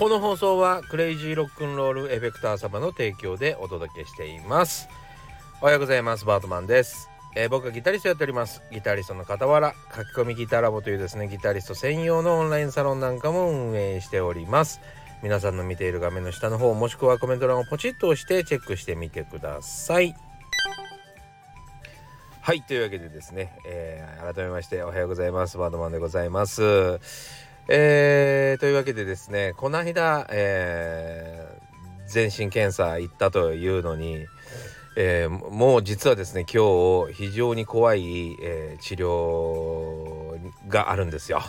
この放送はクレイジーロックンロールエフェクター様の提供でお届けしています。おはようございます。バートマンです。えー、僕はギタリストやっております。ギタリストの傍ら書き込みギターラボというですねギタリスト専用のオンラインサロンなんかも運営しております。皆さんの見ている画面の下の方もしくはコメント欄をポチッと押してチェックしてみてください。はいというわけでですね、えー、改めましておはようございます。バードマンでございます。えー、というわけでですねこの間、えー、全身検査行ったというのにえー、もう実はですね今日非常に怖い、え、治療があるんですよ。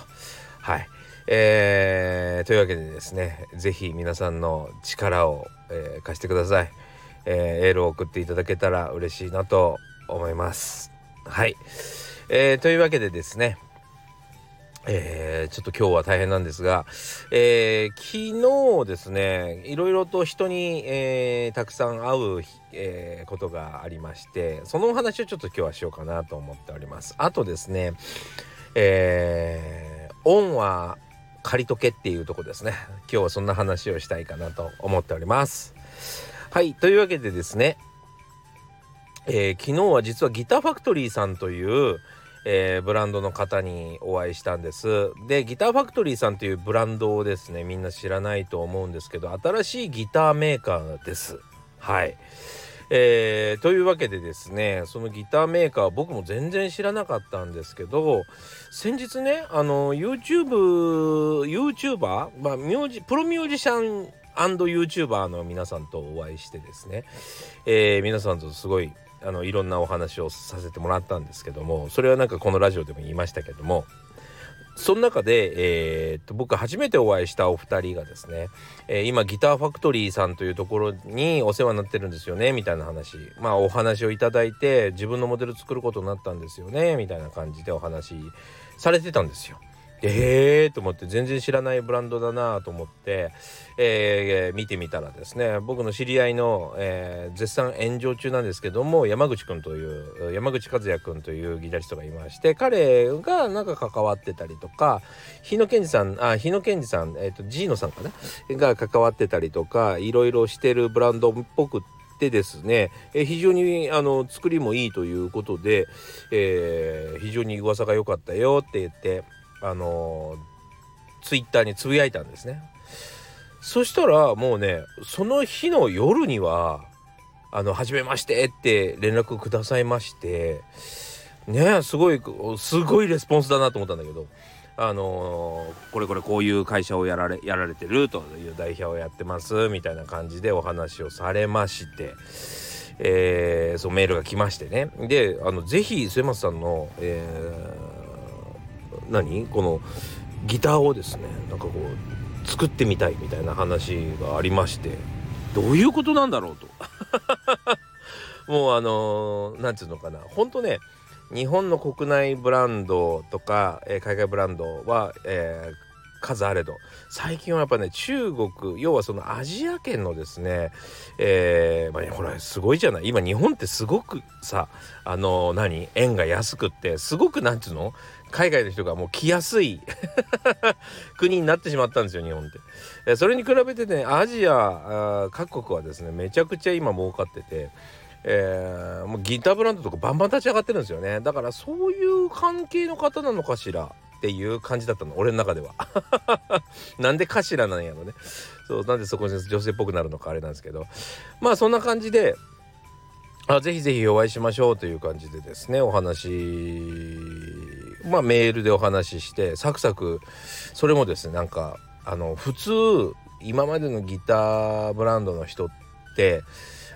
はい、えー、というわけでですね是非皆さんの力を、えー、貸してください、えー、エールを送っていただけたら嬉しいなと思います。はい、えー、というわけでですねえー、ちょっと今日は大変なんですが、えー、昨日ですねいろいろと人に、えー、たくさん会う、えことがありましてそのお話をちょっと今日はしようかなと思っております。あとですねえー、恩は借りとけっていうとこですね。今日はそんな話をしたいかなと思っております。はいというわけでですねえ昨日は実はギターファクトリーさんというえー、ブランドの方にお会いしたんです。でギターファクトリーさんというブランドをですねみんな知らないと思うんですけど新しいギターメーカーです。はい。えー、というわけでですねそのギターメーカー僕も全然知らなかったんですけど先日ねあの YouTubeYouTuber、まあ、ミュージプロミュージシャン &YouTuber の皆さんとお会いしてですね、えー、皆さんとすごいあのいろんなお話をさせてもらったんですけどもそれはなんかこのラジオでも言いましたけどもその中で、えー、っと僕初めてお会いしたお二人がですね、えー、今ギターファクトリーさんというところにお世話になってるんですよねみたいな話まあお話をいただいて自分のモデル作ることになったんですよねみたいな感じでお話されてたんですよ。えーと思って全然知らないブランドだなと思って、えー、見てみたらですね僕の知り合いの、えー、絶賛炎上中なんですけども山口くんという山口和也くんというギタリストがいまして彼がなんか関わってたりとか日野健二さんあ日野健二さん、えーと、ジーノさんかな？が関わってたりとかいろいろしてるブランドっぽくてですね、え非常にあの作りもいいということで、えー、非常に噂が良かったよって言ってあのツイッターにつぶやいたんですね。そしたらもうねその日の夜には「あの初めまして」って連絡くださいましてねすごいすごいレスポンスだなと思ったんだけどあのー、これこれこういう会社をやられやられてるという代表をやってますみたいな感じでお話をされまして、えー、そうメールが来ましてね。であのぜひ末松さんの、えー何？このギターをですねなんかこう作ってみたいみたいな話がありまして。どういうことなんだろうと。もうあの何、ー、て言うのかな。ほんとね日本の国内ブランドとか、えー、海外ブランドは、えー、数あれど。最近はやっぱね中国要はそのアジア圏のですねえー、まあ、ほらすごいじゃない。今日本ってすごくさあの何？円が安くってすごくなんつうの？海外の人がもう来やすい 国になってしまったんですよ日本って。それに比べてねアジア各国はですねめちゃくちゃ今儲かってて。えー、もうギターブランドとかバンバン立ち上がってるんですよねだからそういう関係の方なのかしらっていう感じだったの俺の中では なんでかしらなんやろねそうなんでそこに女性っぽくなるのかあれなんですけどまあそんな感じであぜひぜひお会いしましょうという感じでですねお話まあメールでお話ししてサクサクそれもですねなんかあの普通今までのギターブランドの人って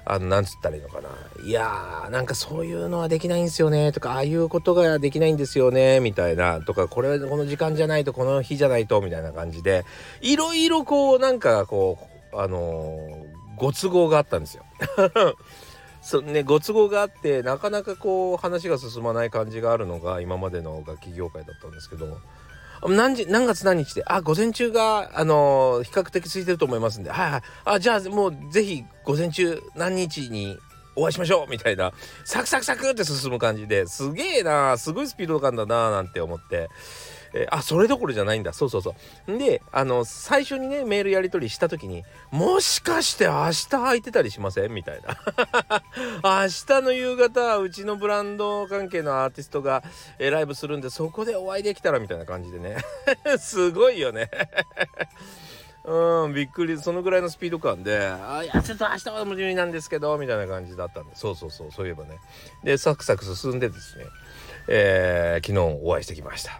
あのなんつったらいいのかないやーなんかそういうのはできないんですよねとかああいうことができないんですよねみたいなとかこれはこの時間じゃないとこの日じゃないとみたいな感じでいろいろこうなんかこうあのー、ご都合があったんですよ。そね、ご都合があってなかなかこう話が進まない感じがあるのが今までの楽器業界だったんですけど何時何月何日であ午前中があの、比較的空いてると思いますんで。はいはい。あじゃあもうぜひ午前中何日にお会いしましょうみたいな。サクサクサクって進む感じですげえなすごいスピード感だななんて思って。えー、あそれどころじゃないんだ。そうそうそう。であの最初にねメールやり取りした時にもしかして明日空いてたりしません？みたいな。明日の夕方うちのブランド関係のアーティストが、えー、ライブするんでそこでお会いできたらみたいな感じでね。すごいよね。うん、びっくり、そのぐらいのスピード感で、あ、いや、ちょっと明日は無理なんですけど、みたいな感じだったんで、そうそうそう、そういえばね。で、サクサク進んでですね、えー、昨日お会いしてきました。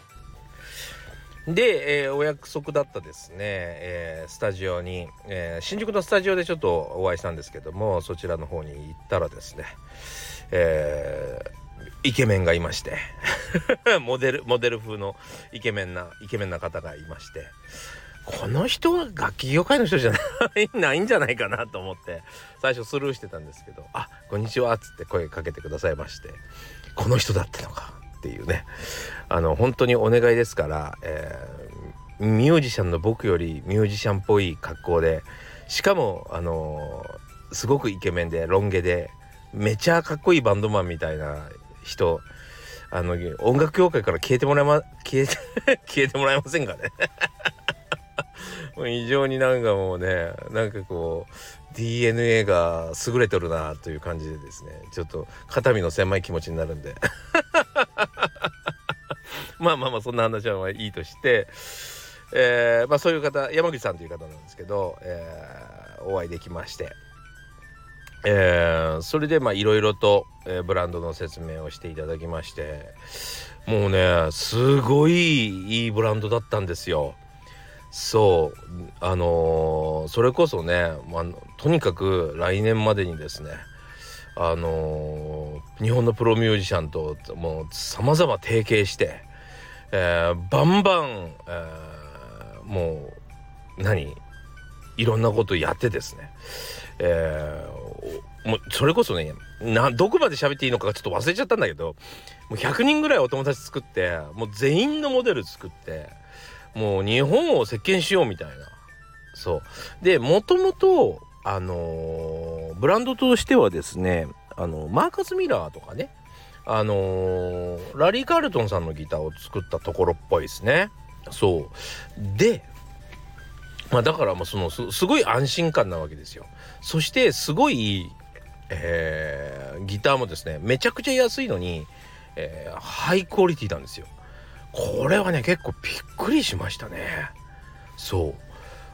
で、えー、お約束だったですね、えー、スタジオに、えー、新宿のスタジオでちょっとお会いしたんですけどもそちらの方に行ったらですね、えイケメンがいまして モデルモデル風のイケメンなイケメンな方がいましてこの人は楽器業界の人じゃない ないんじゃないかなと思って最初スルーしてたんですけど「あこんにちは」っつって声かけてくださいましてこの人だったのか。っていうね。あの本当にお願いですから、えー、ミュージシャンの僕よりミュージシャンっぽい格好でしかもあのー、すごくイケメンでロン毛でめちゃかっこいいバンドマンみたいな人あの音楽業界から消えてもらえま消えて 消えてもらえませんかね。もう非常になんかもうねなんかこう DNA が優れてるなという感じでですねちょっと肩身の狭い気持ちになるんで。まあまあまあそんな話はいいとして、えー、まあそういう方山口さんという方なんですけど、えー、お会いできまして。えー、それでまあいろいろと、えー、ブランドの説明をしていただきましてもうねすごいいいブランドだったんですよ。そうあのー、それこそね、まあ、とにかく来年までにですねあのー、日本のプロミュージシャンともう様々提携して、えー、バンバン、えー、もう何？いろんなことやってですね、えー、もうそれこそねなどこまで喋っていいのかちょっと忘れちゃったんだけどもう100人ぐらいお友達作ってもう全員のモデル作ってもう日本を席巻しようみたいな。そう。でもともとあのー、ブランドとしてはですねあのマーカス・ミラーとかねあのー、ラリー・カールトンさんのギターを作ったところっぽいですね。そう。でまあだからもうそのすごい安心感なわけですよ。そしてすごい、えー、ギターもですねめちゃくちゃ安いのに、えー、ハイクオリティなんですよ。これはね結構びっくりしましたね。そ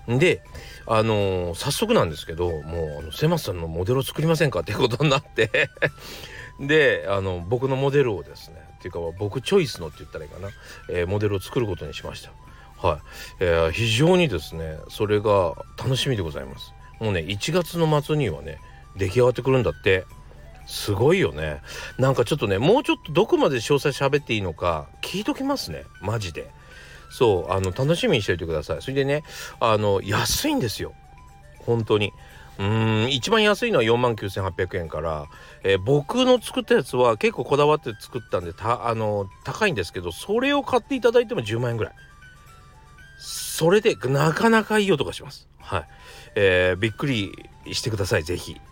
う。であのー、早速なんですけどもうあのセマスさんのモデルを作りませんかってことになって。であの僕のモデルをですねっていうか僕チョイスのって言ったらいいかな、えー、モデルを作ることにしました。はい、えー、非常にですねそれが楽しみでございます。もうね1月の末にはね出来上がってくるんだって。すごいよね。なんかちょっとねもうちょっとどこまで詳細喋っていいのか聞いときますね。マジで。そうあの楽しみにしておいてください。それでねあの安いんですよ。本当に。うん一番安いのは4万9800円から、えー、僕の作ったやつは結構こだわって作ったんでたあの高いんですけどそれを買っていただいても10万円ぐらい。それでなかなかいい音がします。はい、えー、びっくりしてください是非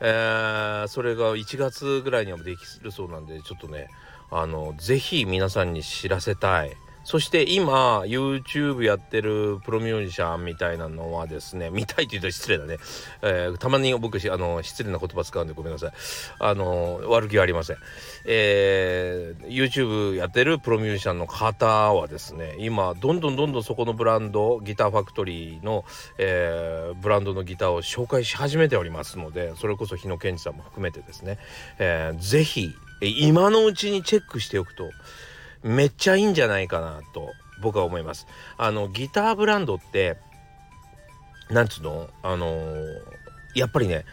えー、それが1月ぐらいにはできるそうなんでちょっとねあの是非皆さんに知らせたい。そして今 YouTube やってるプロミュージシャンみたいなのはですね見たいって言うと失礼だね、えー、たまに僕あの失礼な言葉使うんでごめんなさい。あの悪気はありません、えー、YouTube やってるプロミュージシャンの方はですね今どんどんどんどんそこのブランドギターファクトリーの、えー、ブランドのギターを紹介し始めておりますのでそれこそ日野健二さんも含めてですね、えー、ぜひ今のうちにチェックしておくとめっちゃいいんじゃないかなと僕は思います。あのギターブランドってなんつうの？あのー、やっぱりね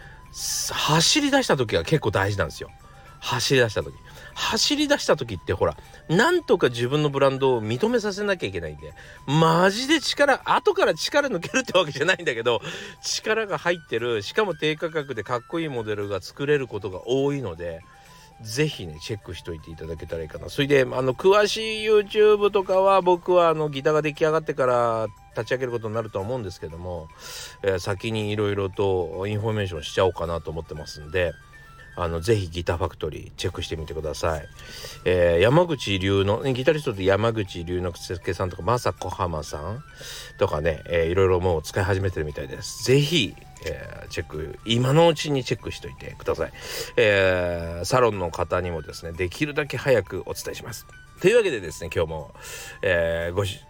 走り出した時が結構大事なんですよ。走り出した時走り出した時ってほらなんとか自分のブランドを認めさせなきゃいけないんでマジで力後から力抜けるってわけじゃないんだけど力が入ってるしかも低価格でかっこいいモデルが作れることが多いのでぜひねチェックしといていただけたらいいかな。それであの詳しい YouTube とかは僕はあのギターが出来上がってから立ち上げることになるとは思うんですけども、えー、先にいろいろとインフォメーションしちゃおうかなと思ってますんであのぜひギターファクトリーチェックしてみてください、えー、山口龍のギタリストで山口龍之介さんとか正子浜さんとかね、えー、いろいろもう使い始めてるみたいです。ぜひえー、チェック今のうちにチェックしといてください、えー、サロンの方にもですねできるだけ早くお伝えします。というわけでですね今日も、えー、ごし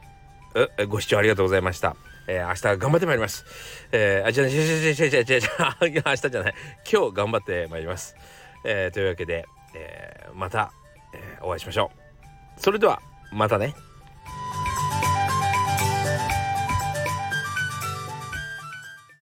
ご視聴ありがとうございましたえー、明日頑張ってまいります。えー、あ、じゃあ、じゃあ、じゃあ、じゃあ、じゃあ、じゃあ、明日じゃない。今日頑張ってまいります。えー、というわけで、えー、また、えー、お会いしましょう。それでは、またね。